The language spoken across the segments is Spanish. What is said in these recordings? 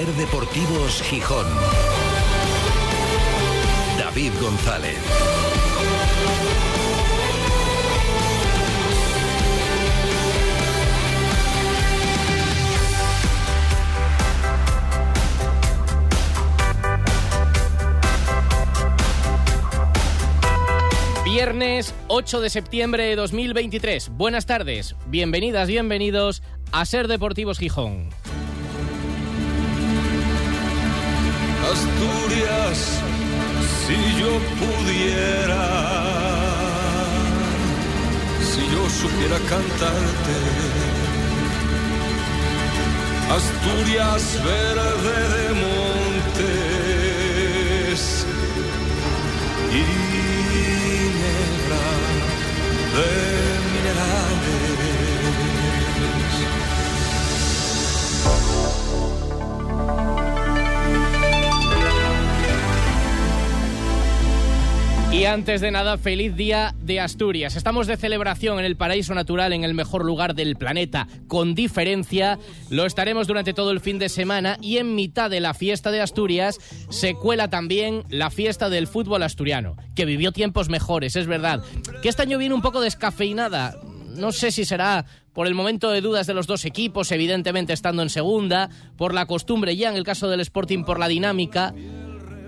Ser Deportivos Gijón. David González. Viernes 8 de septiembre de 2023. Buenas tardes, bienvenidas, bienvenidos a Ser Deportivos Gijón. Asturias, si yo pudiera, si yo supiera cantarte. Asturias verde de montes y negra de Y antes de nada, feliz día de Asturias. Estamos de celebración en el paraíso natural, en el mejor lugar del planeta, con diferencia. Lo estaremos durante todo el fin de semana y en mitad de la fiesta de Asturias se cuela también la fiesta del fútbol asturiano, que vivió tiempos mejores, es verdad. Que este año viene un poco descafeinada. No sé si será por el momento de dudas de los dos equipos, evidentemente estando en segunda, por la costumbre ya en el caso del Sporting, por la dinámica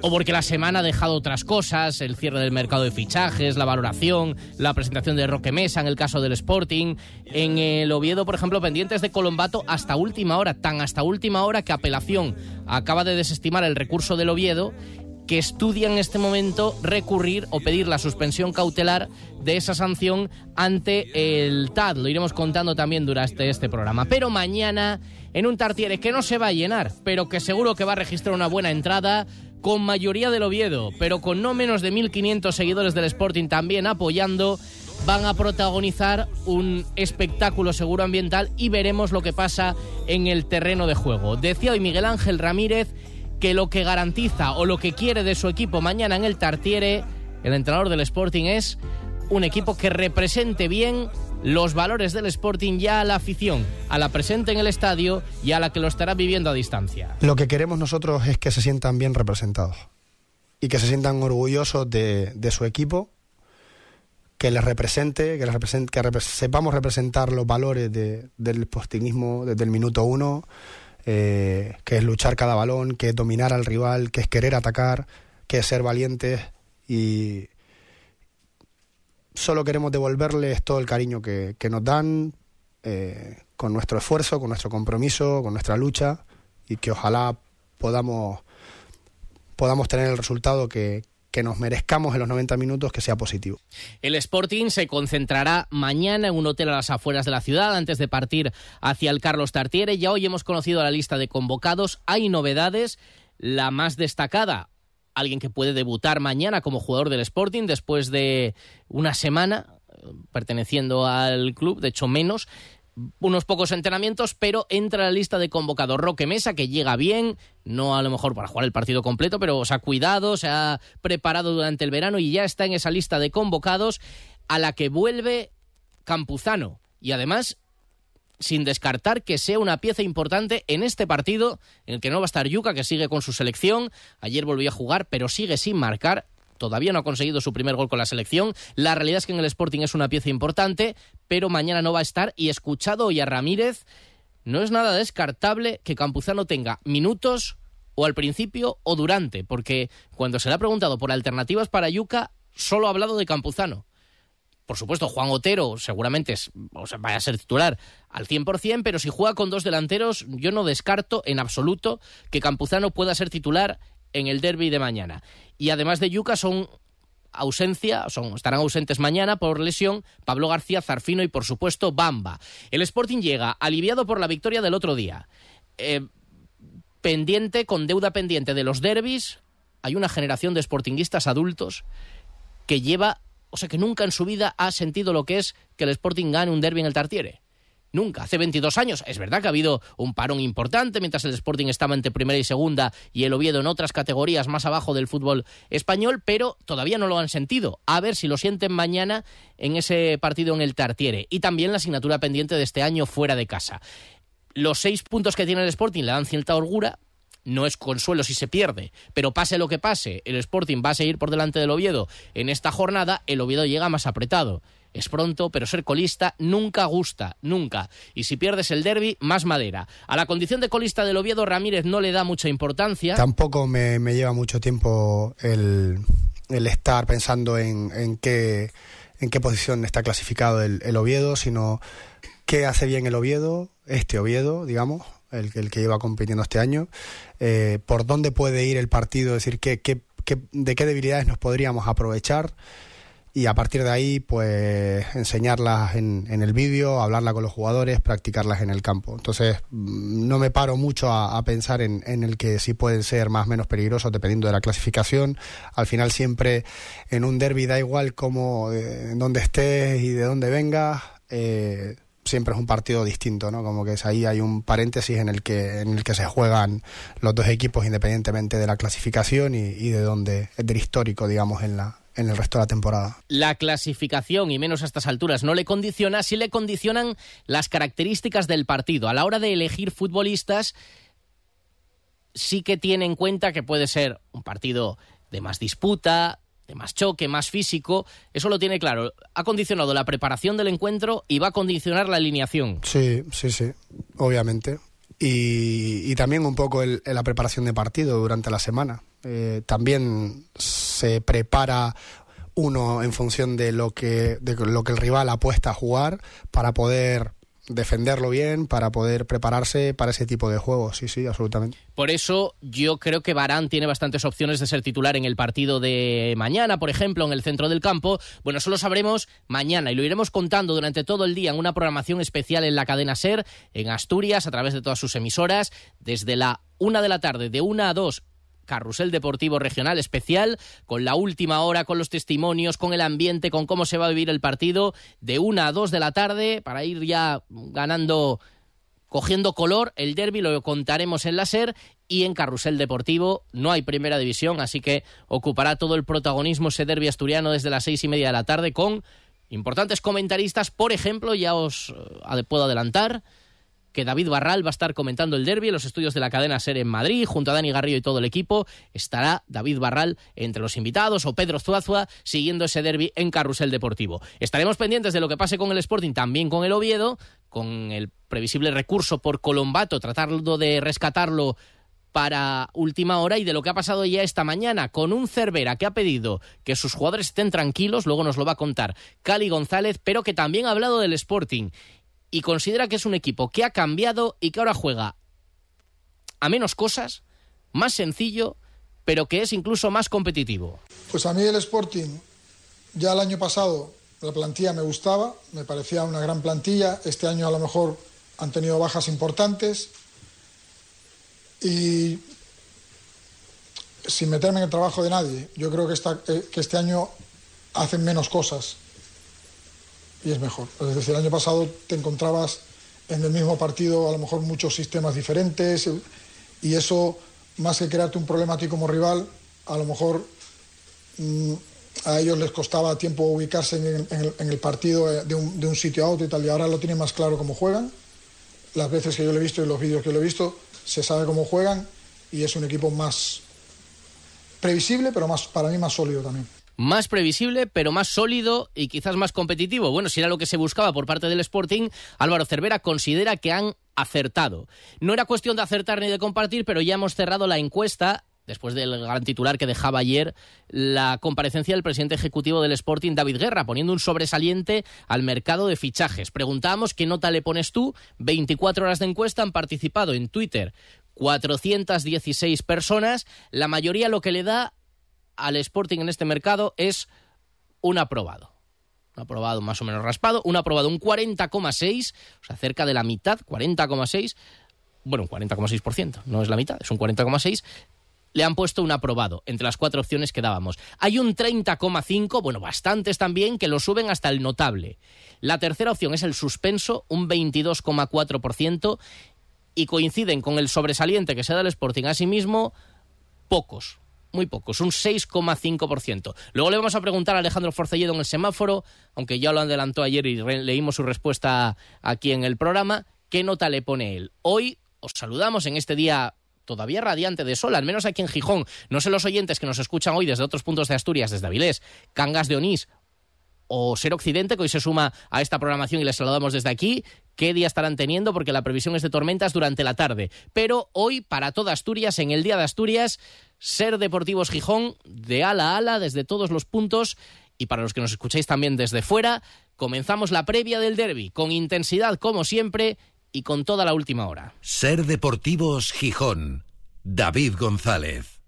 o porque la semana ha dejado otras cosas, el cierre del mercado de fichajes, la valoración, la presentación de Roque Mesa en el caso del Sporting, en el Oviedo, por ejemplo, pendientes de Colombato hasta última hora, tan hasta última hora que apelación acaba de desestimar el recurso del Oviedo que estudia en este momento recurrir o pedir la suspensión cautelar de esa sanción ante el TAD. Lo iremos contando también durante este programa. Pero mañana, en un Tartiere que no se va a llenar, pero que seguro que va a registrar una buena entrada, con mayoría del Oviedo, pero con no menos de 1.500 seguidores del Sporting también apoyando, van a protagonizar un espectáculo seguro ambiental y veremos lo que pasa en el terreno de juego. Decía hoy Miguel Ángel Ramírez que lo que garantiza o lo que quiere de su equipo mañana en el Tartiere, el entrenador del Sporting, es un equipo que represente bien los valores del Sporting ya a la afición, a la presente en el estadio y a la que lo estará viviendo a distancia. Lo que queremos nosotros es que se sientan bien representados y que se sientan orgullosos de, su equipo, que les represente, que, que sepamos representar los valores del sportingismo desde el minuto uno, eh, que es luchar cada balón, que es dominar al rival, que es querer atacar, que es ser valientes y, solo queremos devolverles todo el cariño que, nos dan eh, con nuestro esfuerzo, con nuestro compromiso, con nuestra lucha y que ojalá podamos, podamos tener el resultado que, que nos merezcamos en los 90 minutos que sea positivo. El Sporting se concentrará mañana en un hotel a las afueras de la ciudad antes de partir hacia el Carlos Tartiere. Ya hoy hemos conocido la lista de convocados. Hay novedades. La más destacada, alguien que puede debutar mañana como jugador del Sporting después de una semana eh, perteneciendo al club, de hecho menos, unos pocos entrenamientos, pero entra a la lista de convocados Roque Mesa, que llega bien, no a lo mejor para jugar el partido completo, pero se ha cuidado, se ha preparado durante el verano y ya está en esa lista de convocados a la que vuelve Campuzano. Y además sin descartar que sea una pieza importante en este partido en el que no va a estar Yuca, que sigue con su selección. Ayer volvió a jugar, pero sigue sin marcar. Todavía no ha conseguido su primer gol con la selección. La realidad es que en el Sporting es una pieza importante, pero mañana no va a estar. Y escuchado hoy a Ramírez, no es nada descartable que Campuzano tenga minutos o al principio o durante, porque cuando se le ha preguntado por alternativas para Yuca, solo ha hablado de Campuzano. Por supuesto, Juan Otero seguramente es, o sea, vaya a ser titular al 100%, pero si juega con dos delanteros, yo no descarto en absoluto que Campuzano pueda ser titular en el derby de mañana. Y además de Yuca son ausencia, son, estarán ausentes mañana por lesión Pablo García Zarfino y por supuesto Bamba. El Sporting llega aliviado por la victoria del otro día. Eh, pendiente, con deuda pendiente de los derbis, hay una generación de sportinguistas adultos que lleva o sea que nunca en su vida ha sentido lo que es que el Sporting gane un derby en el Tartiere. Nunca. Hace 22 años. Es verdad que ha habido un parón importante mientras el Sporting estaba entre primera y segunda y el Oviedo en otras categorías más abajo del fútbol español, pero todavía no lo han sentido. A ver si lo sienten mañana en ese partido en el Tartiere. Y también la asignatura pendiente de este año fuera de casa. Los seis puntos que tiene el Sporting le dan cierta holgura, no es consuelo si se pierde, pero pase lo que pase, el Sporting va a seguir por delante del Oviedo en esta jornada, el Oviedo llega más apretado. Es pronto, pero ser colista nunca gusta, nunca. Y si pierdes el derby, más madera. A la condición de colista del Oviedo, Ramírez no le da mucha importancia. Tampoco me, lleva mucho tiempo el, estar pensando en, qué, en qué posición está clasificado el, Oviedo, sino qué hace bien el Oviedo, este Oviedo, digamos, el, el que lleva compitiendo este año, eh, por dónde puede ir el partido, decir, qué, qué, de qué debilidades nos podríamos aprovechar y a partir de ahí pues enseñarlas en, en el vídeo, hablarla con los jugadores, practicarlas en el campo. Entonces mm, no me paro mucho a, pensar en, en, el que sí pueden ser más o menos peligrosos dependiendo de la clasificación. Al final siempre en un derby da igual cómo, eh, en dónde estés y de dónde vengas. Eh, siempre es un partido distinto, ¿no? Como que es ahí hay un paréntesis en el que en el que se juegan los dos equipos independientemente de la clasificación y, y de dónde del histórico, digamos, en la en el resto de la temporada. La clasificación, y menos a estas alturas, no le condiciona, sí le condicionan las características del partido. A la hora de elegir futbolistas, sí que tiene en cuenta que puede ser un partido de más disputa, más choque, más físico. Eso lo tiene claro. Ha condicionado la preparación del encuentro y va a condicionar la alineación. Sí, sí, sí, obviamente. Y, también un poco la preparación de partido durante la semana. Eh, también se prepara uno en función de lo que de lo que el rival apuesta a jugar para poder defenderlo bien para poder prepararse para ese tipo de juegos. Sí, sí, absolutamente. Por eso yo creo que Barán tiene bastantes opciones de ser titular en el partido de mañana, por ejemplo, en el centro del campo. Bueno, eso lo sabremos mañana y lo iremos contando durante todo el día en una programación especial en la cadena SER, en Asturias, a través de todas sus emisoras, desde la una de la tarde, de una a dos Carrusel Deportivo Regional especial, con la última hora, con los testimonios, con el ambiente, con cómo se va a vivir el partido, de una a dos de la tarde, para ir ya ganando, cogiendo color. El derby lo contaremos en la SER y en Carrusel Deportivo no hay primera división, así que ocupará todo el protagonismo ese derby asturiano desde las seis y media de la tarde con importantes comentaristas, por ejemplo, ya os eh, puedo adelantar que David Barral va a estar comentando el derby en los estudios de la cadena SER en Madrid, junto a Dani Garrido y todo el equipo. Estará David Barral entre los invitados o Pedro Zuazua siguiendo ese derby en Carrusel Deportivo. Estaremos pendientes de lo que pase con el Sporting, también con el Oviedo, con el previsible recurso por Colombato, tratando de rescatarlo para última hora y de lo que ha pasado ya esta mañana con un Cervera que ha pedido que sus jugadores estén tranquilos, luego nos lo va a contar Cali González, pero que también ha hablado del Sporting y considera que es un equipo que ha cambiado y que ahora juega a menos cosas, más sencillo, pero que es incluso más competitivo. Pues a mí el Sporting, ya el año pasado la plantilla me gustaba, me parecía una gran plantilla, este año a lo mejor han tenido bajas importantes y sin meterme en el trabajo de nadie, yo creo que, eh, que este año hacen menos cosas y es mejor. Es decir, el año pasado te encontrabas en el mismo partido a lo mejor muchos sistemas diferentes y eso, más que crearte un problema a ti como rival, a lo mejor mm, a ellos les costaba tiempo ubicarse en el, partido eh, de un, sitio a otro y tal, y ahora lo tienen más claro cómo juegan. Las veces que yo lo he visto y los vídeos que lo he visto, se sabe cómo juegan y es un equipo más previsible, pero más, para mí más sólido también más previsible, pero más sólido y quizás más competitivo. Bueno, si era lo que se buscaba por parte del Sporting, Álvaro Cervera considera que han acertado. No era cuestión de acertar ni de compartir, pero ya hemos cerrado la encuesta después del gran titular que dejaba ayer la comparecencia del presidente ejecutivo del Sporting, David Guerra, poniendo un sobresaliente al mercado de fichajes. Preguntábamos qué nota le pones tú. 24 horas de encuesta han participado en Twitter 416 personas. La mayoría lo que le da al Sporting en este mercado es un aprobado. Un aprobado más o menos raspado, un aprobado un 40,6, o sea, cerca de la mitad, 40,6, bueno, un 40,6%, no es la mitad, es un 40,6, le han puesto un aprobado entre las cuatro opciones que dábamos. Hay un 30,5, bueno, bastantes también, que lo suben hasta el notable. La tercera opción es el suspenso, un 22,4%, y coinciden con el sobresaliente que se da el Sporting a sí mismo, pocos muy pocos, un 6,5%. Luego le vamos a preguntar a Alejandro Forcelledo en el semáforo, aunque ya lo adelantó ayer y leímos su respuesta aquí en el programa, ¿qué nota le pone él? Hoy os saludamos en este día todavía radiante de sol, al menos aquí en Gijón. No sé los oyentes que nos escuchan hoy desde otros puntos de Asturias, desde Avilés, Cangas de Onís o Ser Occidente, que hoy se suma a esta programación y les saludamos desde aquí. ¿Qué día estarán teniendo? Porque la previsión es de tormentas durante la tarde. Pero hoy, para toda Asturias, en el Día de Asturias, Ser Deportivos Gijón, de ala a ala, desde todos los puntos. Y para los que nos escucháis también desde fuera, comenzamos la previa del derby, con intensidad como siempre y con toda la última hora. Ser Deportivos Gijón. David González.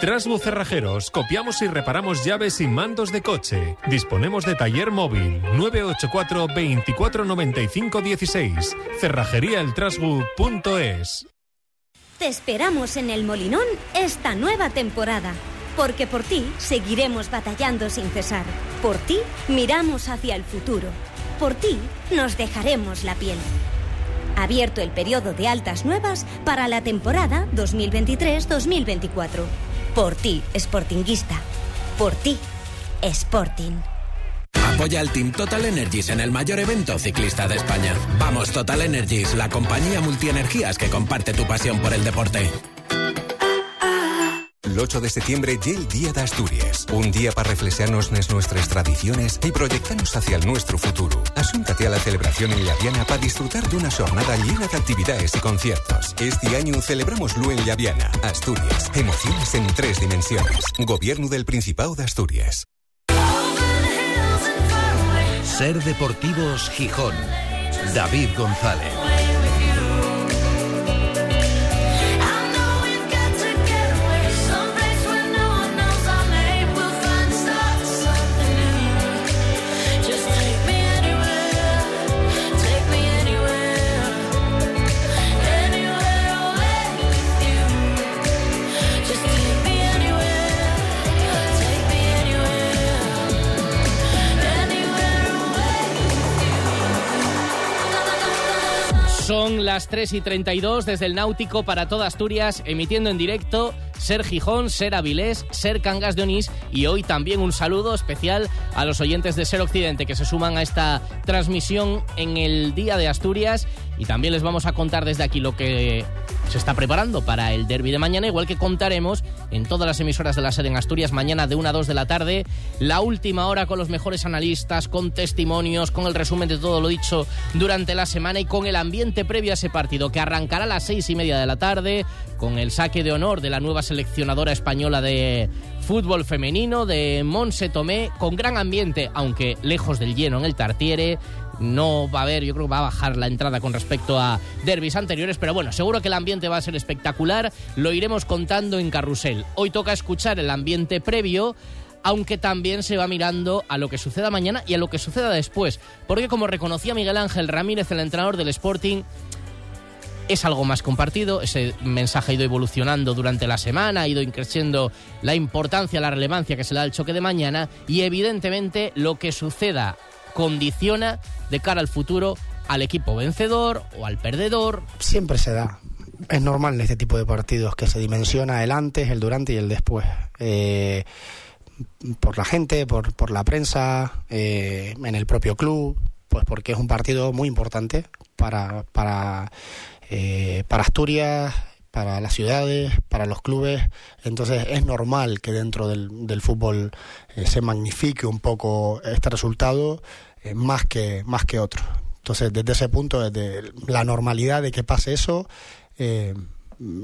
Trasbu Cerrajeros, copiamos y reparamos llaves y mandos de coche. Disponemos de taller móvil 984 2495 16. Cerrajeríaeltrasbu.es. Te esperamos en el Molinón esta nueva temporada. Porque por ti seguiremos batallando sin cesar. Por ti miramos hacia el futuro. Por ti nos dejaremos la piel. Abierto el periodo de altas nuevas para la temporada 2023-2024. Por ti, Sportinguista. Por ti, Sporting. Apoya al Team Total Energies en el mayor evento ciclista de España. Vamos Total Energies, la compañía multienergías que comparte tu pasión por el deporte. El 8 de septiembre ya el Día de Asturias. Un día para reflexionarnos en nuestras tradiciones y proyectarnos hacia el nuestro futuro. Asúntate a la celebración en Llaviana para disfrutar de una jornada llena de actividades y conciertos. Este año celebramoslo en Llaviana, Asturias. Emociones en tres dimensiones. Gobierno del Principado de Asturias. Ser Deportivos Gijón. David González. Son las 3 y 32 desde el Náutico para toda Asturias, emitiendo en directo Ser Gijón, Ser Avilés, Ser Cangas de Onís y hoy también un saludo especial a los oyentes de Ser Occidente que se suman a esta transmisión en el Día de Asturias. Y también les vamos a contar desde aquí lo que se está preparando para el derby de mañana, igual que contaremos en todas las emisoras de la sede en Asturias mañana de 1 a 2 de la tarde, la última hora con los mejores analistas, con testimonios, con el resumen de todo lo dicho durante la semana y con el ambiente previo a ese partido que arrancará a las seis y media de la tarde, con el saque de honor de la nueva seleccionadora española de fútbol femenino de Monse Tomé, con gran ambiente, aunque lejos del lleno en el Tartiere, no va a haber, yo creo que va a bajar la entrada con respecto a derbis anteriores, pero bueno, seguro que el ambiente va a ser espectacular, lo iremos contando en carrusel. Hoy toca escuchar el ambiente previo aunque también se va mirando a lo que suceda mañana y a lo que suceda después, porque como reconocía Miguel Ángel Ramírez, el entrenador del Sporting, es algo más compartido, ese mensaje ha ido evolucionando durante la semana, ha ido increciendo la importancia, la relevancia que se le da al choque de mañana y evidentemente lo que suceda condiciona de cara al futuro al equipo vencedor o al perdedor. Siempre se da. Es normal en este tipo de partidos que se dimensiona el antes, el durante y el después. Eh, por la gente, por, por la prensa, eh, en el propio club, pues porque es un partido muy importante para, para, eh, para Asturias, para las ciudades, para los clubes. Entonces es normal que dentro del, del fútbol eh, se magnifique un poco este resultado eh, más, que, más que otro. Entonces desde ese punto, desde la normalidad de que pase eso, eh,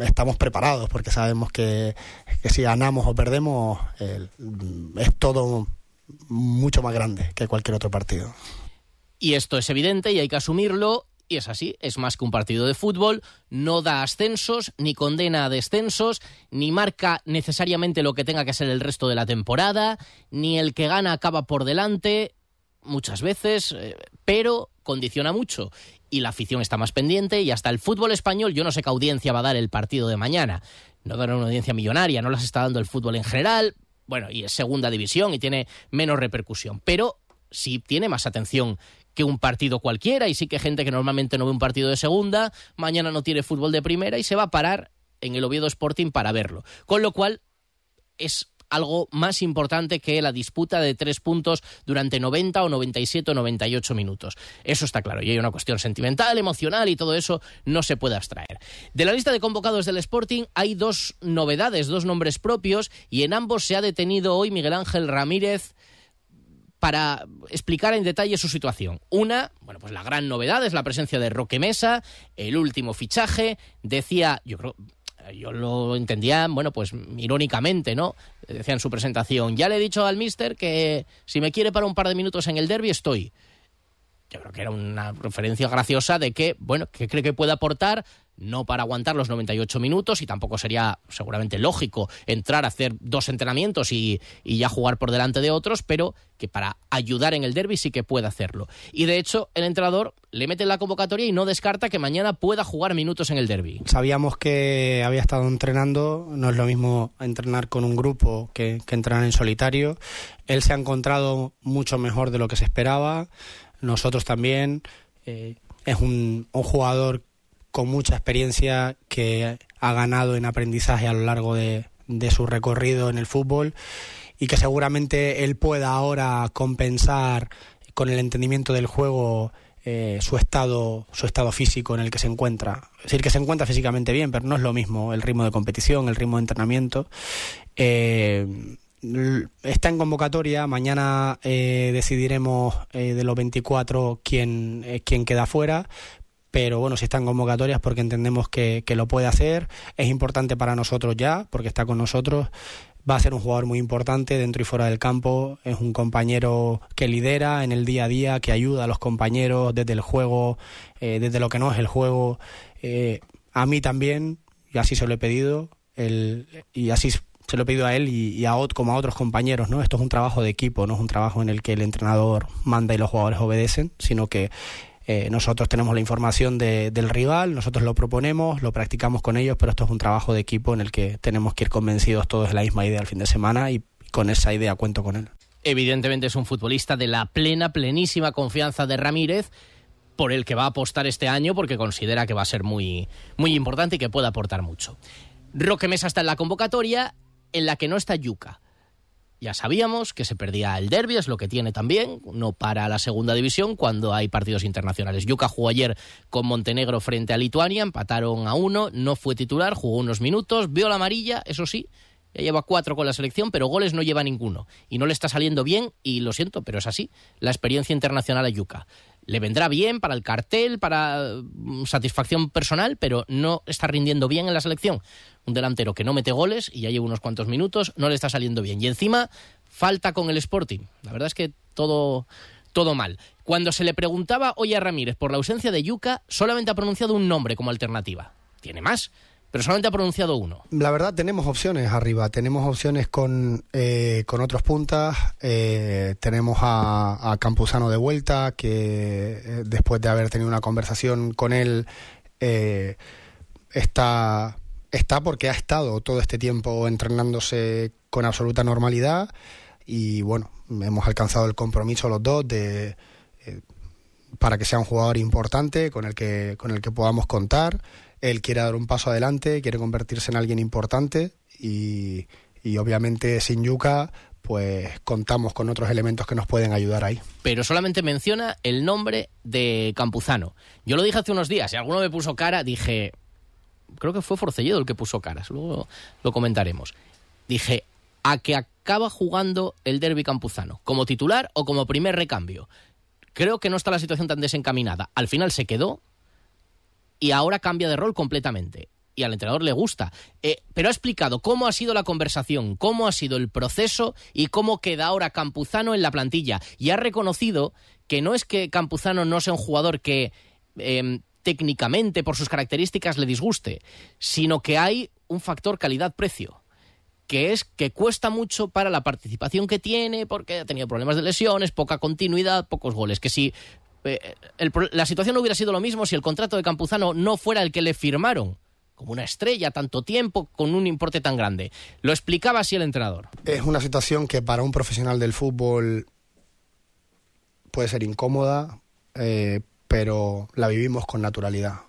estamos preparados porque sabemos que, que si ganamos o perdemos es todo mucho más grande que cualquier otro partido. Y esto es evidente y hay que asumirlo. Y es así, es más que un partido de fútbol, no da ascensos, ni condena a descensos, ni marca necesariamente lo que tenga que ser el resto de la temporada, ni el que gana acaba por delante, muchas veces, eh, pero condiciona mucho. Y la afición está más pendiente y hasta el fútbol español, yo no sé qué audiencia va a dar el partido de mañana. No dará una audiencia millonaria, no las está dando el fútbol en general, bueno, y es segunda división y tiene menos repercusión, pero sí tiene más atención que un partido cualquiera y sí que gente que normalmente no ve un partido de segunda, mañana no tiene fútbol de primera y se va a parar en el Oviedo Sporting para verlo. Con lo cual es algo más importante que la disputa de tres puntos durante 90 o 97 o 98 minutos. Eso está claro. Y hay una cuestión sentimental, emocional y todo eso no se puede abstraer. De la lista de convocados del Sporting hay dos novedades, dos nombres propios y en ambos se ha detenido hoy Miguel Ángel Ramírez para explicar en detalle su situación. Una, bueno, pues la gran novedad es la presencia de Roque Mesa, el último fichaje, decía, yo creo, yo lo entendía, bueno, pues irónicamente, ¿no? Decía en su presentación, ya le he dicho al mister que si me quiere para un par de minutos en el derby estoy. Yo creo que era una referencia graciosa de que, bueno, que cree que puede aportar no para aguantar los 98 minutos y tampoco sería seguramente lógico entrar a hacer dos entrenamientos y, ya jugar por delante de otros, pero que para ayudar en el derby sí que puede hacerlo. Y de hecho, el entrenador le mete en la convocatoria y no descarta que mañana pueda jugar minutos en el derby. Sabíamos que había estado entrenando, no es lo mismo entrenar con un grupo que, entrenar en solitario. Él se ha encontrado mucho mejor de lo que se esperaba, nosotros también. Eh, es un, un jugador con mucha experiencia que ha ganado en aprendizaje a lo largo de, su recorrido en el fútbol y que seguramente él pueda ahora compensar con el entendimiento del juego eh, su estado su estado físico en el que se encuentra. Es decir que se encuentra físicamente bien pero no es lo mismo el ritmo de competición el ritmo de entrenamiento. Eh, está en convocatoria. Mañana eh, decidiremos de los 24 quién quién queda fuera pero bueno, si están convocatorias porque entendemos que, lo puede hacer, es importante para nosotros ya, porque está con nosotros, va a ser un jugador muy importante dentro y fuera del campo, es un compañero que lidera en el día a día, que ayuda a los compañeros desde el juego, eh, desde lo que no es el juego, eh, a mí también, y así se lo he pedido, el, y así se lo he pedido a él y, a como a otros compañeros, ¿no? Esto es un trabajo de equipo, no es un trabajo en el que el entrenador manda y los jugadores obedecen, sino que eh, nosotros tenemos la información del rival, nosotros lo proponemos, lo practicamos con ellos, pero esto es un trabajo de equipo en el que tenemos que ir convencidos todos de la misma idea al fin de semana y con esa idea cuento con él. Evidentemente es un futbolista de la plena, plenísima confianza de Ramírez por el que va a apostar este año porque considera que va a ser muy, muy importante y que puede aportar mucho. Roque Mesa está en la convocatoria en la que no está Yuca. Ya sabíamos que se perdía el derby, es lo que tiene también, no para la segunda división cuando hay partidos internacionales. Yuka jugó ayer con Montenegro frente a Lituania, empataron a uno, no fue titular, jugó unos minutos, vio la amarilla, eso sí, ya lleva cuatro con la selección, pero goles no lleva ninguno. Y no le está saliendo bien, y lo siento, pero es así, la experiencia internacional a Yuka le vendrá bien para el cartel, para mm, satisfacción personal, pero no está rindiendo bien en la selección. Un delantero que no mete goles y ya lleva unos cuantos minutos, no le está saliendo bien. Y encima falta con el Sporting. La verdad es que todo, todo mal. Cuando se le preguntaba hoy a Ramírez por la ausencia de Yuca, solamente ha pronunciado un nombre como alternativa. Tiene más pero solamente ha pronunciado uno. La verdad, tenemos opciones arriba. Tenemos opciones con, eh, con otros puntas. Eh, tenemos a, Campuzano de vuelta, que eh, después de haber tenido una conversación con él, está, está porque ha estado todo este tiempo entrenándose con absoluta normalidad. Y bueno, hemos alcanzado el compromiso los dos de para que sea un jugador importante con el que con el que podamos contar él quiere dar un paso adelante, quiere convertirse en alguien importante y, obviamente sin Yuca pues contamos con otros elementos que nos pueden ayudar ahí. Pero solamente menciona el nombre de Campuzano. Yo lo dije hace unos días, y alguno me puso cara, dije, creo que fue Forcelledo el que puso caras, luego lo comentaremos. Dije, a que acaba jugando el derby campuzano, como titular o como primer recambio. Creo que no está la situación tan desencaminada. Al final se quedó, y ahora cambia de rol completamente. Y al entrenador le gusta. Eh, pero ha explicado cómo ha sido la conversación, cómo ha sido el proceso y cómo queda ahora Campuzano en la plantilla. Y ha reconocido que no es que Campuzano no sea un jugador que em, técnicamente, por sus características, le disguste, sino que hay un factor calidad-precio que es que cuesta mucho para la participación que tiene, porque ha tenido problemas de lesiones, poca continuidad, pocos goles. Que si eh, la situación no hubiera sido lo mismo si el contrato de Campuzano no fuera el que le firmaron como una estrella tanto tiempo con un importe tan grande. Lo explicaba así el entrenador. Es una situación que para un profesional del fútbol puede ser incómoda, eh, pero la vivimos con naturalidad.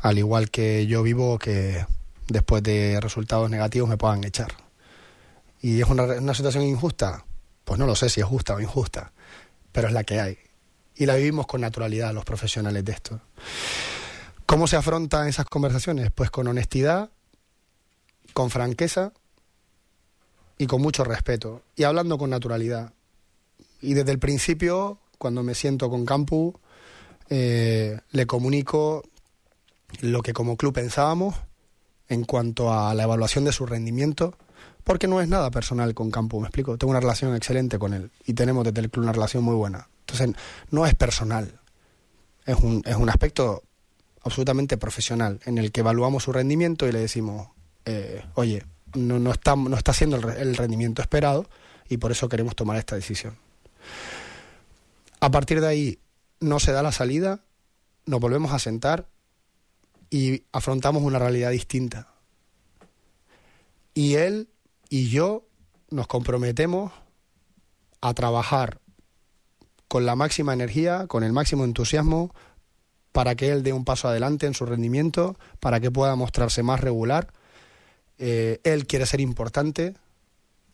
Al igual que yo vivo que después de resultados negativos me puedan echar. y es una, una situación injusta, pues no lo sé si es justa o injusta, pero es la que hay. Y la vivimos con naturalidad los profesionales de esto. ¿Cómo se afrontan esas conversaciones? Pues con honestidad, con franqueza y con mucho respeto. Y hablando con naturalidad. Y desde el principio, cuando me siento con Campu, eh, le comunico lo que como club pensábamos en cuanto a la evaluación de su rendimiento, porque no es nada personal con Campu, me explico. Tengo una relación excelente con él y tenemos desde el club una relación muy buena. Entonces, no es personal, es un, es un aspecto absolutamente profesional en el que evaluamos su rendimiento y le decimos, eh, oye, no, no, está, no está haciendo el, el rendimiento esperado y por eso queremos tomar esta decisión. A partir de ahí no se da la salida, nos volvemos a sentar y afrontamos una realidad distinta. Y él y yo nos comprometemos a trabajar con la máxima energía, con el máximo entusiasmo, para que él dé un paso adelante en su rendimiento, para que pueda mostrarse más regular. Eh, él quiere ser importante,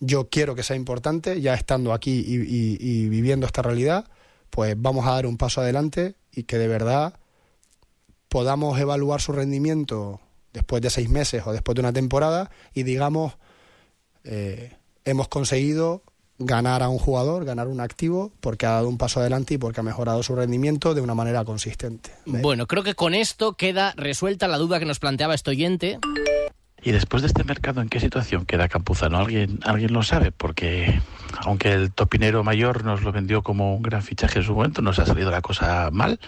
yo quiero que sea importante, ya estando aquí y, viviendo esta realidad, pues vamos a dar un paso adelante y que de verdad podamos evaluar su rendimiento después de seis meses o después de una temporada y digamos, eh, hemos conseguido ganar a un jugador, ganar un activo, porque ha dado un paso adelante y porque ha mejorado su rendimiento de una manera consistente. Bueno, creo que con esto queda resuelta la duda que nos planteaba este oyente. Y después de este mercado, ¿en qué situación queda Campuzano? ¿Alguien, alguien lo sabe? Porque aunque el topinero mayor nos lo vendió como un gran fichaje en su momento, nos ha salido la cosa mal.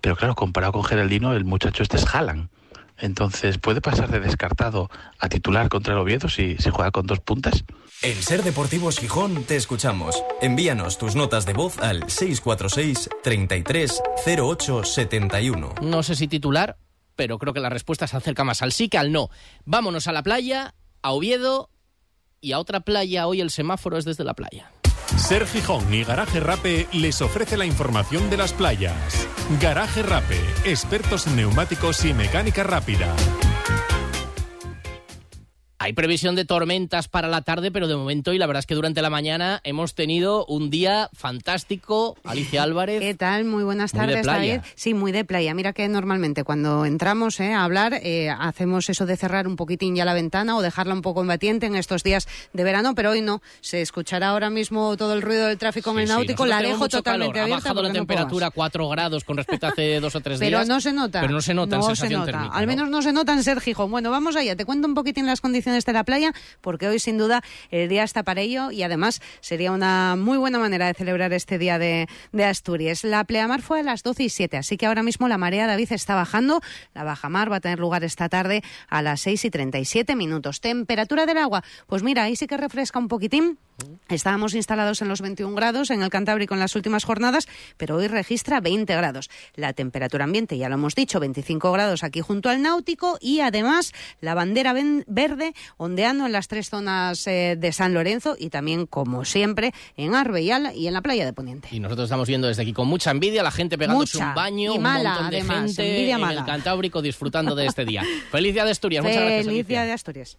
Pero claro, comparado con Geraldino, el muchacho este es Haaland. Entonces, ¿puede pasar de descartado a titular contra el Oviedo si se juega con dos puntas? En Ser Deportivos Gijón te escuchamos. Envíanos tus notas de voz al 646 33 08 71. No sé si titular, pero creo que la respuesta se acerca más al sí que al no. Vámonos a la playa, a Oviedo y a otra playa. Hoy el semáforo es desde la playa. Ser Gijón y Garaje Rape les ofrece la información de las playas. Garaje Rape, expertos en neumáticos y mecánica rápida. Hay previsión de tormentas para la tarde, pero de momento, y la verdad es que durante la mañana hemos tenido un día fantástico. Alicia Álvarez. ¿Qué tal? Muy buenas Muy de tardes, playa. David. Sí, muy de playa. Mira que normalmente cuando entramos eh, a hablar eh, hacemos eso de cerrar un poquitín ya la ventana o dejarla un poco embatiente en estos días de verano, pero hoy no. Se escuchará ahora mismo todo el ruido del tráfico en el Sí, náutico. la dejo totalmente calor. abierta. Ha bajado la no temperatura a 4 grados con respecto a hace dos o tres Pero días. no se nota. Pero no se nota en No se sensación nota. térmica. Al ¿no? menos no se nota en Ser Gijón. Bueno, vamos allá. Te cuento un poquitín las condiciones de la playa, porque hoy sin duda el día está para ello y además sería una muy buena manera de celebrar este día de, de Asturias. La pleamar fue a las 12 y 7, así que ahora mismo la marea David está bajando. La bajamar va a tener lugar esta tarde a las 6 y 37 minutos. Temperatura del agua, pues mira, ahí sí que refresca un poquitín. Estábamos instalados en los 21 grados en el Cantábrico en las últimas jornadas, pero hoy registra 20 grados. La temperatura ambiente, ya lo hemos dicho, 25 grados aquí junto al Náutico y además la bandera verde ondeando en las tres zonas eh, de San Lorenzo y también, como siempre, en Arbeyal y en la playa de Poniente. Y nosotros estamos viendo desde aquí con mucha envidia, la gente pegándose Mucha. un baño, Y un montón de además, gente en mala. el Cantábrico disfrutando de este día. Feliz día de Asturias, muchas gracias. Feliz Alicia. día de Asturias.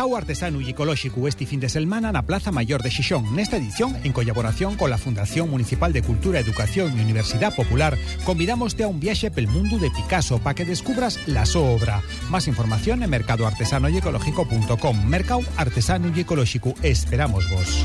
Mercado Artesano y Ecolóxico este fin de semana na Plaza Mayor de Xixón. Nesta edición, en colaboración con la Fundación Municipal de Cultura, Educación y Universidad Popular, convidamoste a un viaje pel mundo de Picasso para que descubras la su obra. Más información en mercadoartesanoyecológico.com. Mercado Artesano y Ecológico. Esperamos vos.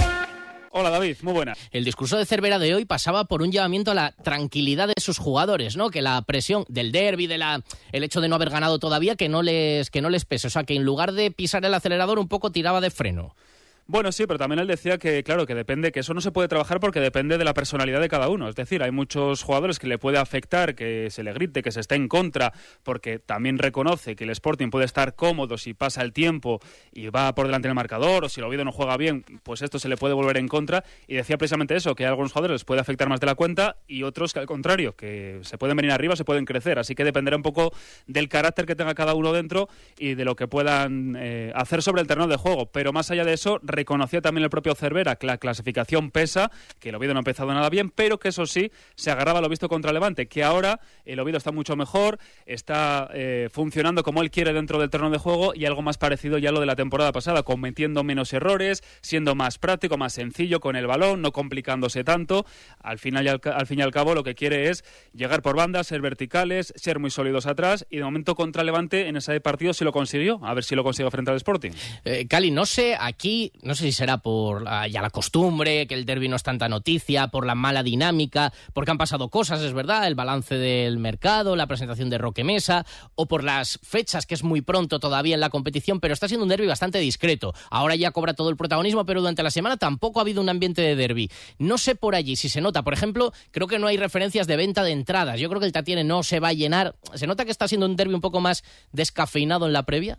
Hola David, muy buena. El discurso de Cervera de hoy pasaba por un llamamiento a la tranquilidad de sus jugadores, ¿no? Que la presión del derby, de la el hecho de no haber ganado todavía, que no les que no les pese, o sea, que en lugar de pisar el acelerador un poco tiraba de freno. Bueno, sí, pero también él decía que, claro, que depende, que eso no se puede trabajar porque depende de la personalidad de cada uno. Es decir, hay muchos jugadores que le puede afectar que se le grite, que se esté en contra, porque también reconoce que el Sporting puede estar cómodo si pasa el tiempo y va por delante del marcador, o si el Oviedo no juega bien, pues esto se le puede volver en contra. Y decía precisamente eso, que a algunos jugadores les puede afectar más de la cuenta y otros que al contrario, que se pueden venir arriba, se pueden crecer. Así que dependerá un poco del carácter que tenga cada uno dentro y de lo que puedan eh, hacer sobre el terreno de juego. Pero más allá de eso, reconocía también el propio Cervera que la clasificación pesa, que el Oviedo no ha empezado nada bien, pero que eso sí, se agarraba lo visto contra Levante, que ahora el Oviedo está mucho mejor, está eh, funcionando como él quiere dentro del terreno de juego y algo más parecido ya a lo de la temporada pasada, cometiendo menos errores, siendo más práctico, más sencillo con el balón, no complicándose tanto. Al final y al, al fin y al cabo lo que quiere es llegar por bandas, ser verticales, ser muy sólidos atrás y de momento contra Levante en ese partido sí lo consiguió, a ver si lo consigue frente al Sporting. Eh, Cali, no sé, aquí, no sé si será por ya la costumbre, que el derby no es tanta noticia, por la mala dinámica, porque han pasado cosas, es verdad, el balance del mercado, la presentación de Roque Mesa, o por las fechas, que es muy pronto todavía en la competición, pero está siendo un derby bastante discreto. Ahora ya cobra todo el protagonismo, pero durante la semana tampoco ha habido un ambiente de derby. No sé por allí si se nota, por ejemplo, creo que no hay referencias de venta de entradas. Yo creo que el Tatiene no se va a llenar. ¿Se nota que está siendo un derby un poco más descafeinado en la previa?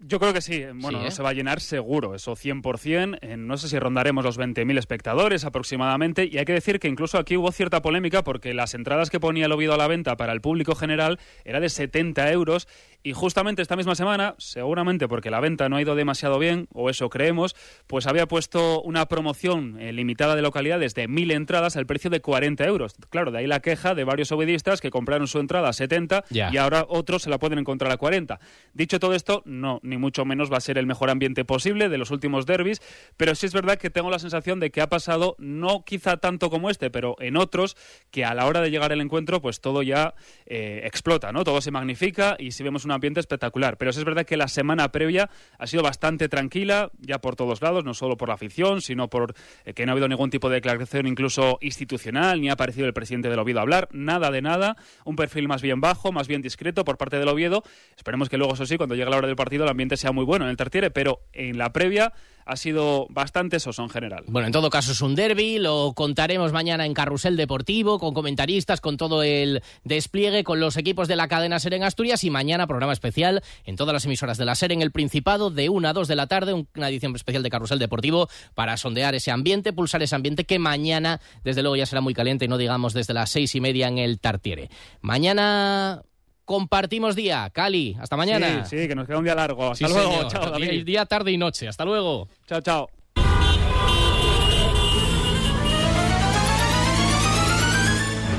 Yo creo que sí. Bueno, Sí, ¿eh? se va a llenar seguro, eso 100%. Eh, no sé si rondaremos los 20.000 espectadores aproximadamente. Y hay que decir que incluso aquí hubo cierta polémica porque las entradas que ponía el Oviedo a la venta para el público general era de 70 euros. Y justamente esta misma semana, seguramente porque la venta no ha ido demasiado bien, o eso creemos, pues había puesto una promoción eh, limitada de localidades de 1.000 entradas al precio de 40 euros. Claro, de ahí la queja de varios obedistas que compraron su entrada a 70 Ya. y ahora otros se la pueden encontrar a 40. Dicho todo esto, no, ni mucho menos va a ser el mejor ambiente posible de los últimos derbis, pero sí es verdad que tengo la sensación de que ha pasado, no quizá tanto como este, pero en otros, que a la hora de llegar al encuentro, pues todo ya eh, explota, ¿no? Todo se magnifica y sí vemos un ambiente espectacular. Pero es verdad que la semana previa ha sido bastante tranquila, ya por todos lados, no solo por la afición, sino por eh, que no ha habido ningún tipo de declaración incluso institucional, ni ha aparecido el presidente del Oviedo a hablar, nada de nada, un perfil más bien bajo, más bien discreto por parte del Oviedo. Esperemos que luego, eso sí, cuando llegue la hora del partido, el ambiente sea muy bueno en el Tartiere, pero en la previa ha sido bastante soso en general. Bueno, en todo caso es un derby, lo contaremos mañana en Carrusel Deportivo, con comentaristas, con todo el despliegue, con los equipos de la cadena SER en Asturias y mañana programa especial en todas las emisoras de la SER en el Principado de 1 a 2 de la tarde, una edición especial de Carrusel Deportivo para sondear ese ambiente, pulsar ese ambiente que mañana, desde luego, ya será muy caliente, no digamos desde las seis y media en el Tartiere. Mañana compartimos día. Cali, hasta mañana. Sí, sí, que nos queda un día largo. Hasta Sí, luego. señor. Chao, David. Día- Día, tarde y noche. Hasta luego. Chao, chao.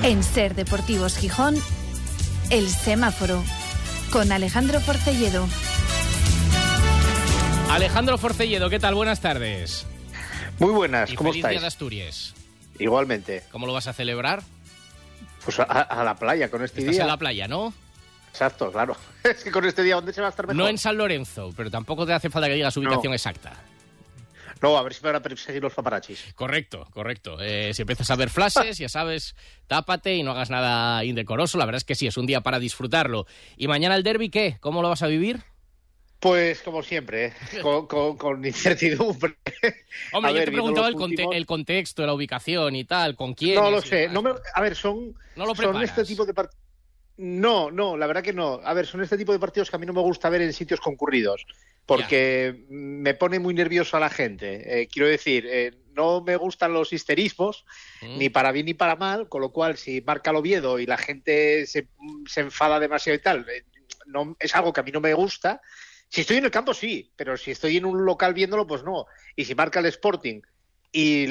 En Ser Deportivos Gijón, El Semáforo, con Alejandro Forcelledo. Alejandro Forcelledo, ¿qué tal? Buenas tardes. Muy buenas, Y ¿cómo feliz Día estáis? de Asturias. Igualmente. ¿Cómo lo vas a celebrar? Pues a, a la playa con este Estás día. en la playa, ¿no? Exacto, claro. Es que con este día, ¿dónde se va a estar mejor? No en San Lorenzo, pero tampoco te hace falta que digas ubicación No. exacta. No, a ver si me van a perseguir los paparachis. Correcto, correcto. Eh, si empiezas a ver flashes, ya sabes, tápate y no hagas nada indecoroso. La verdad es que sí, es un día para disfrutarlo. ¿Y mañana el derby qué? ¿Cómo lo vas a vivir? Pues como siempre, ¿eh? con, con- con incertidumbre. Hombre, A yo ver, te preguntaba el, conte- el contexto, la ubicación y tal, con quién. No lo sé. No me- a ver, son, No lo son este tipo de partidos. No, no, la verdad que no. A ver, son este tipo de partidos que a mí no me gusta ver en sitios concurridos, porque me pone muy nervioso a la gente. Eh, quiero decir, eh, no me gustan los histerismos, Mm. ni para bien ni para mal, con lo cual si marca el Oviedo y la gente se, se enfada demasiado y tal, eh, no, es algo que a mí no me gusta. Si estoy en el campo, sí, pero si estoy en un local viéndolo, pues no. Y si marca el Sporting y,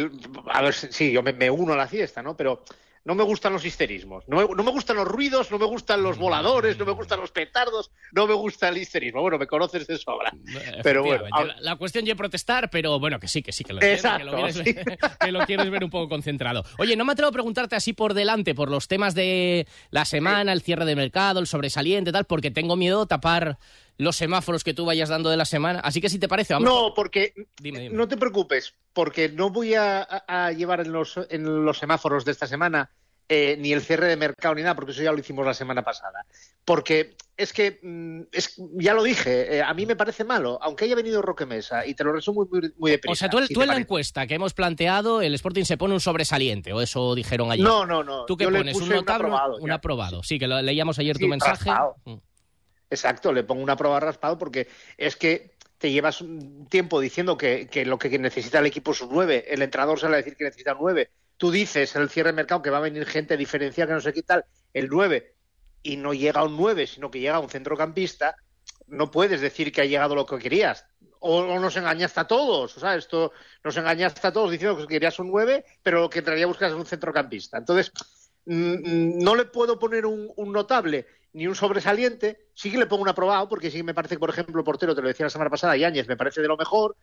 a ver, sí, yo me, me uno a la fiesta, ¿no? Pero no me gustan los histerismos, no me, no me gustan los ruidos, no me gustan los voladores, no me gustan los petardos, no me gusta el histerismo. Bueno, me conoces de sobra. Pero bueno, Efectivamente. la, la cuestión es protestar, pero bueno, que sí, que sí, que lo, entiendo, que lo Exacto, quieres, ver, que lo quieres ver un poco concentrado. Oye, no me atrevo a preguntarte así por delante, por los temas de la semana, el cierre de mercado, el sobresaliente, tal, porque tengo miedo de tapar los semáforos que tú vayas dando de la semana. Así que si te parece, vamos. No, porque Dime, dime. no te preocupes, porque no voy a, llevar en los, en los semáforos de esta semana eh, ni el cierre de mercado ni nada, porque eso ya lo hicimos la semana pasada. Porque es que, mm, es, ya lo dije, eh, a mí me parece malo, aunque haya venido Roque Mesa, y te lo resumo muy, muy, muy deprisa. O sea, tú, si tú en la encuesta que hemos planteado, el Sporting se pone un sobresaliente, o eso dijeron ayer. No, no, no. ¿Tú qué Yo le pones? ¿Un puse un notable? aprobado, un aprobado. Sí, que lo leíamos ayer tu mensaje. raspado. Exacto, le pongo una prueba raspado porque es que te llevas un tiempo diciendo que, lo que necesita el equipo es un 9, el entrenador sale a decir que necesita un 9, tú dices en el cierre de mercado que va a venir gente diferencial que no sé qué tal, el 9, y no llega un 9, sino que llega un centrocampista, no puedes decir que ha llegado lo que querías. O, nos engañaste a todos, o sea, esto nos engañaste a todos diciendo que querías un 9, pero lo que en realidad buscas es un centrocampista. Entonces, mm, mm, no le puedo poner un notable ni un sobresaliente, sí que le pongo un aprobado, porque sí que me parece que, por ejemplo, portero, te lo decía la semana pasada, Yáñez me parece de lo mejor,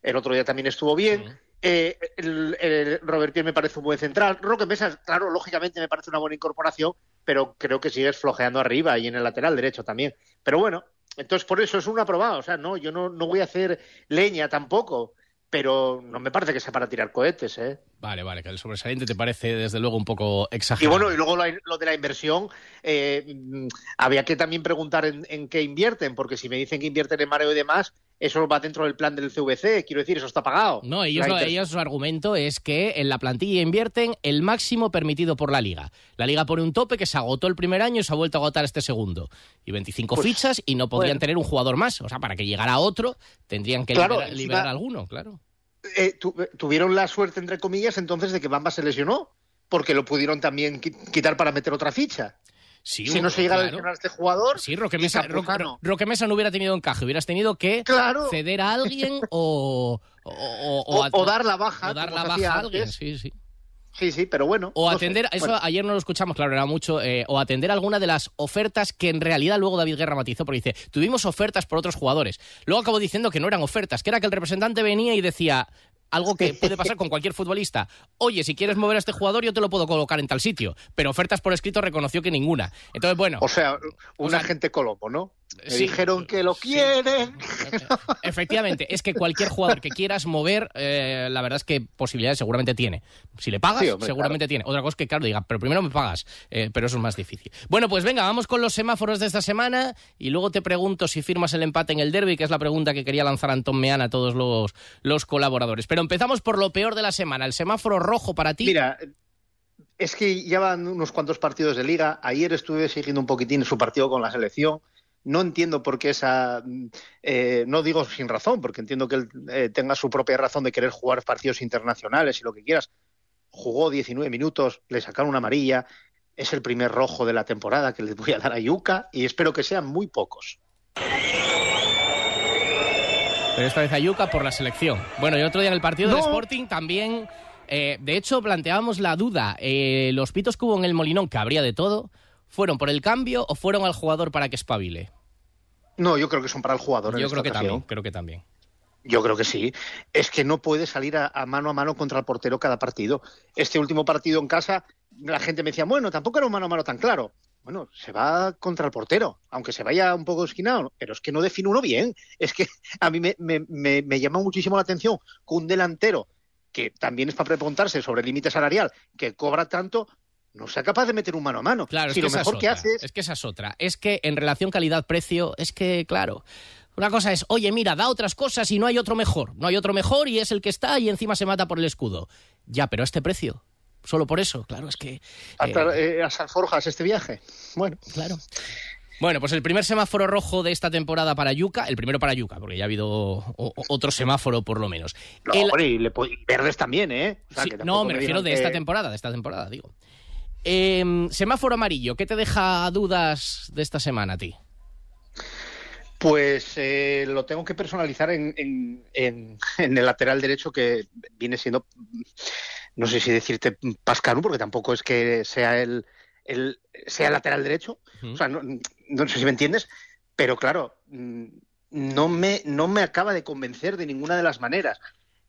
el otro día también estuvo bien, eh, el, el Robert Pierre me parece un buen central, Roque Mesa, claro, lógicamente me parece una buena incorporación, pero creo que sigues flojeando arriba y en el lateral derecho también. Pero bueno, entonces por eso es un aprobado, o sea, no, yo no, no voy a hacer leña tampoco, pero no me parece que sea para tirar cohetes, ¿eh? Vale, vale, que el sobresaliente te parece desde luego un poco Y exagerado. bueno, y luego lo, lo de la inversión, eh, mm, había que también preguntar en, en qué invierten, porque si me dicen que invierten en mareo y demás, eso va dentro del plan del CVC, quiero decir, eso está pagado. No, ellos, lo- ellos su argumento es que en la plantilla invierten el máximo permitido por la liga. La liga pone un tope que se agotó el primer año y se ha vuelto a agotar este segundo. Y 25 Pues, fichas y no podrían bueno. tener un jugador más. O sea, para que llegara otro, tendrían que Claro, libera- encima- liberar alguno, claro. Eh, tu- tuvieron la suerte, entre comillas, entonces de que Bamba se lesionó, porque lo pudieron también qui- quitar para meter otra ficha. Sí, si no se llega a lesionar a este jugador, Sí, Roque Mesa, Roque Mesa no hubiera tenido encaje, hubieras tenido que Claro. ceder a alguien o, o, o- o, a- o dar la baja, o dar la baja a alguien, sí, sí. Sí, sí, pero bueno. O no sé. atender, eso Bueno. ayer no lo escuchamos, claro, era mucho, eh, o atender alguna de las ofertas que en realidad luego David Guerra matizó, porque dice, tuvimos ofertas por otros jugadores. Luego acabó diciendo que no eran ofertas, que era que el representante venía y decía algo que puede pasar con cualquier futbolista. Oye, si quieres mover a este jugador, yo te lo puedo colocar en tal sitio. Pero ofertas por escrito reconoció que ninguna. Entonces, bueno. O sea, un sea, agente Colombo, ¿no? Me sí. dijeron que lo quieren. Efectivamente, es que cualquier jugador que quieras mover, eh, la verdad es que posibilidades seguramente tiene. Si le pagas, Sí, hombre, seguramente tiene. Otra cosa es que, claro, diga, pero primero me pagas, eh, pero eso es más difícil. Bueno, pues venga, vamos con los semáforos de esta semana y luego te pregunto si firmas el empate en el derby, que es la pregunta que quería lanzar Antón Meana a todos los, los colaboradores. Pero empezamos por lo peor de la semana, el semáforo rojo para ti. Mira, es que ya van unos cuantos partidos de liga. Ayer estuve siguiendo un poquitín su partido con la selección. No entiendo por qué esa. eh, no digo sin razón, porque entiendo que él eh, tenga su propia razón de querer jugar partidos internacionales y lo que quieras. Jugó 19 minutos, le sacaron una amarilla. Es el primer rojo de la temporada que les voy a dar a Yuca y espero que sean muy pocos. Pero esta vez Ayuca por la selección. Bueno, y otro día en el partido del No. Sporting también. eh, de hecho, planteábamos la duda. los pitos que hubo en el Molinón, que habría de todo, ¿fueron por el cambio o fueron al jugador para que espabile? No, yo creo que son para el jugador. en Yo esta creo que ocasión. también, creo que también. Yo creo que sí. Es que no puede salir a, a mano a mano contra el portero cada partido. Este último partido en casa, la gente me decía, bueno, tampoco era un mano a mano tan claro. Bueno, se va contra el portero, aunque se vaya un poco esquinado, pero es que no define uno bien. Es que a mí me, me- me- me llama muchísimo la atención que un delantero, que también es para preguntarse sobre el límite salarial, que cobra tanto, no sea capaz de meter un mano a mano. Claro, si es que lo mejor es que otra. hace es que esa es otra. Es que en relación calidad-precio, es que, claro. Una cosa es, oye, mira, da otras cosas y no hay otro mejor. No hay otro mejor y es el que está y encima se mata por el escudo. Ya, pero a este precio. Solo por eso, claro, es que. hasta eh, a Sanforjas este viaje. Bueno, claro. Bueno, pues el primer semáforo rojo de esta temporada para Yuca, el primero para Yuca, porque ya ha habido o- otro semáforo por lo menos. No, El- hombre, y, le po- y verdes también, ¿eh? O sea, Sí, que no, me refiero de que- esta temporada, de esta temporada, digo. Em, semáforo amarillo, ¿qué te deja dudas de esta semana a ti? Pues eh, lo tengo que personalizar en, en- en- en el lateral derecho que viene siendo no sé si decirte Pascanu, porque tampoco es que sea el, el sea lateral derecho, o sea, no, no sé si me entiendes, pero claro, mm, no me, no me acaba de convencer de ninguna de las maneras.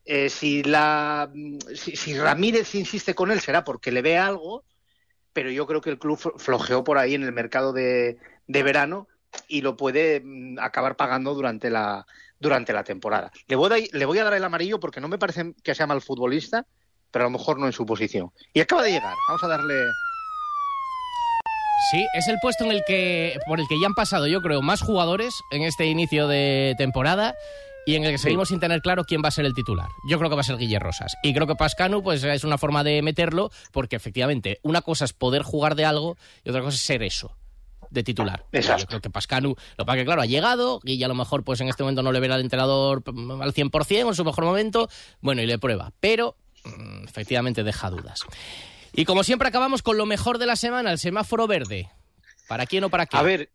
Eh, si, la, si, si Ramírez insiste con él será porque le ve algo, pero yo creo que el club flo- flojeó por ahí en el mercado de, de verano y lo puede mm, acabar pagando durante la, durante la temporada. Le voy, a, le voy a dar el amarillo porque no me parece que sea mal futbolista, pero a lo mejor no en su posición. Y acaba de llegar. Vamos a darle. Sí, es el puesto en el que por el que ya han pasado, yo creo, más jugadores en este inicio de temporada y en el que seguimos sin tener claro quién va a ser el titular. Yo creo que va a ser Guille Rosas. Y creo que Pascanu pues es una forma de meterlo porque efectivamente una cosa es poder jugar de algo y otra cosa es ser eso de titular. Exacto. Yo creo que Pascanu, lo pasa que claro, ha llegado, Guille a lo mejor pues en este momento no le verá al entrenador mm, al 100% o en su mejor momento, bueno, y le prueba, pero mm, efectivamente deja dudas. Y como siempre acabamos con lo mejor de la semana, el semáforo verde. ¿Para quién o para quién? A ver,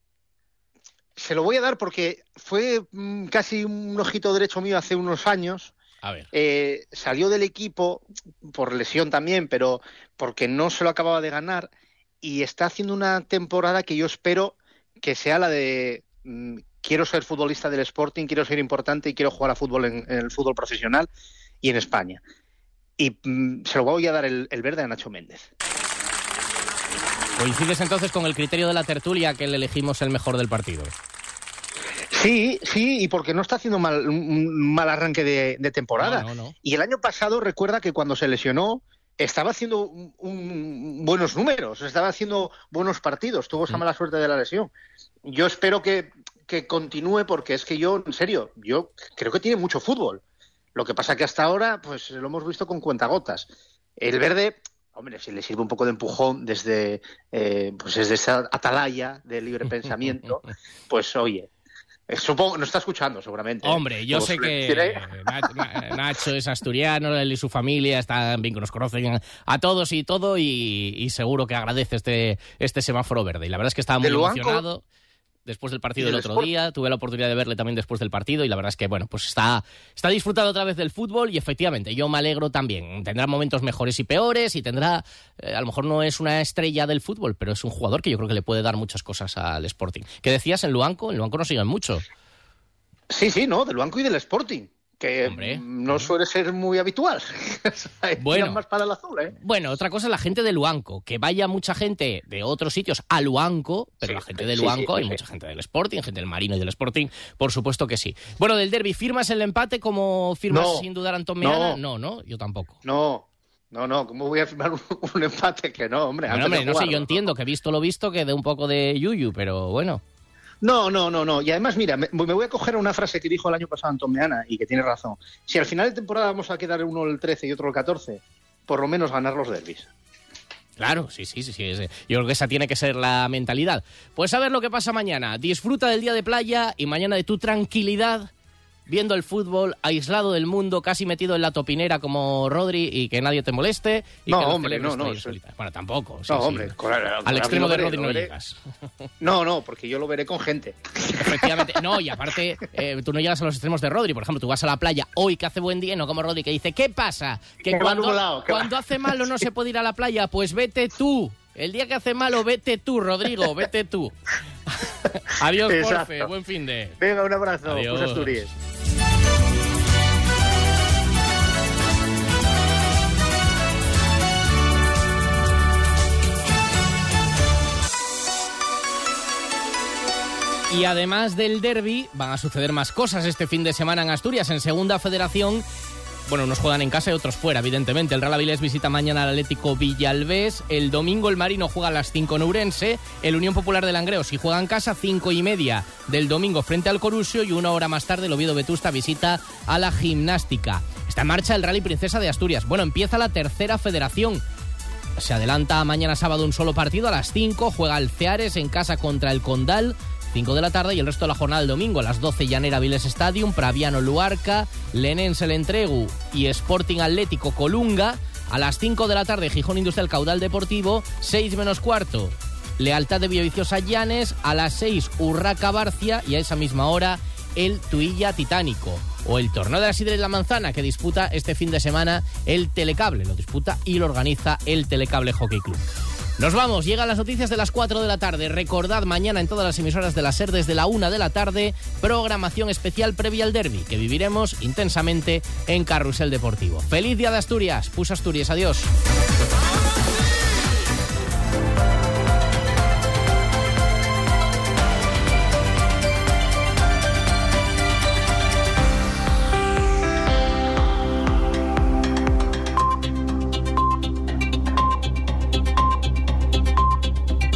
se lo voy a dar porque fue mm, casi un ojito derecho mío hace unos años. A ver. Eh, salió del equipo por lesión también, pero porque no se lo acababa de ganar y está haciendo una temporada que yo espero que sea la de mm, quiero ser futbolista del Sporting, quiero ser importante y quiero jugar a fútbol en, en el fútbol profesional y en España. Y mm, se lo voy a dar el, el verde a Nacho Méndez. ¿Coincides entonces con el criterio de la tertulia que le elegimos el mejor del partido? Sí, sí, y porque no está haciendo mal, un mal arranque de, de temporada. No, no, no. Y el año pasado recuerda que cuando se lesionó estaba haciendo un- un- buenos números, estaba haciendo buenos partidos, tuvo esa mala suerte de la lesión. Yo espero que, que continúe porque es que yo, en serio, yo creo que tiene mucho fútbol. Lo que pasa que hasta ahora, pues lo hemos visto con cuentagotas. El verde, hombre, si le sirve un poco de empujón desde, eh, pues desde esa atalaya de libre pensamiento, pues oye, supongo, no está escuchando seguramente. ¿eh? Hombre, yo sé que ¿eh? Nacho es asturiano, él y su familia están bien que nos conocen a todos y todo y, y seguro que agradece este, este semáforo verde. Y la verdad es que estaba muy emocionado después del partido del otro Sport. día. Tuve la oportunidad de verle también después del partido y la verdad es que, bueno, pues está, está disfrutando otra vez del fútbol y efectivamente yo me alegro también. Tendrá momentos mejores y peores y tendrá, eh, a lo mejor no es una estrella del fútbol, pero es un jugador que yo creo que le puede dar muchas cosas al Sporting. ¿Qué decías en Luanco? En Luanco no siguen mucho. Sí, sí, no, del Banco y del Sporting, que no suele ser muy habitual. Bueno. Bueno. más para el azul, ¿eh? Bueno, otra cosa es la gente de Luanco, que vaya mucha gente de otros sitios a Luanco, pero la gente de Luanco, sí, hay mucha gente del Sporting, gente del Marino y del Sporting, por supuesto que sí. Bueno, del derby, ¿firmas el empate como firmas No, sin dudar Antón no. Meana? No, no, yo tampoco. No, no, no, ¿cómo voy a firmar un, un empate que no, hombre? Bueno, hombre, no sé, yo entiendo que visto lo visto que de un poco de yuyu, pero bueno. No, no, no, no. Y además, mira, me, voy a coger una frase que dijo el año pasado Antón Meana y que tiene razón. Si al final de temporada vamos a quedar uno el 13 y otro el 14, por lo menos ganar los derbis. Claro, sí, sí, sí, sí. Yo creo que esa tiene que ser la mentalidad. Pues a ver lo que pasa mañana. Disfruta del día de playa y mañana de tu tranquilidad, viendo el fútbol, aislado del mundo, casi metido en la topinera como Rodri y que nadie te moleste. Y No, que hombre, no, no, eso-. Bueno, tampoco. sí, no, sí. hombre, con- con- Al extremo de veré, Rodri no llegas. No, no, porque yo lo veré con gente. Efectivamente. No, y aparte, eh, tú no llegas a los extremos de Rodri. Por ejemplo, tú vas a la playa hoy que hace buen día, no como Rodri que dice, ¿qué pasa? Que cuando, que cuando hace malo no se puede ir a la playa, pues vete tú. El día que hace malo, vete tú, Rodrigo, vete tú. Adiós. Porfe, buen fin de. Venga, un abrazo. Adiós. Pues Y además del derby, van a suceder más cosas este fin de semana en Asturias. En Segunda Federación, bueno, unos juegan en casa y otros fuera, evidentemente. El Real Avilés visita mañana al Atlético Villalbés. El domingo el Marino juega a las 5 en Ourense. El Unión Popular de Langreo, si juega en casa, 5 y media del domingo frente al Corusio. Y una hora más tarde el Oviedo Vetusta visita a la Gimnástica. Está en marcha el Rally Princesa de Asturias. Bueno, empieza la tercera federación. Se adelanta mañana sábado un solo partido a las 5. Juega el Ceares en casa contra el Condal. 5 de la tarde y el resto de la jornada el domingo a las 12 Llanera Viles Stadium, Praviano Luarca, Lenense El Entregu y Sporting Atlético Colunga. A las 5 de la tarde Gijón Industrial Caudal Deportivo, 6 menos cuarto Lealtad de Villaviciosa Llanes, a las 6 Urraca Barcia y a esa misma hora el Tuilla Titánico o el Torneo de la Sidra y la Manzana que disputa este fin de semana el Telecable. Lo disputa y lo organiza el Telecable Hockey Club. Nos vamos, llegan las noticias de las 4 de la tarde. Recordad mañana en todas las emisoras de la SER desde la 1 de la tarde, programación especial previa al derby que viviremos intensamente en Carrusel Deportivo. Feliz Día de Asturias, Pus Asturias, adiós.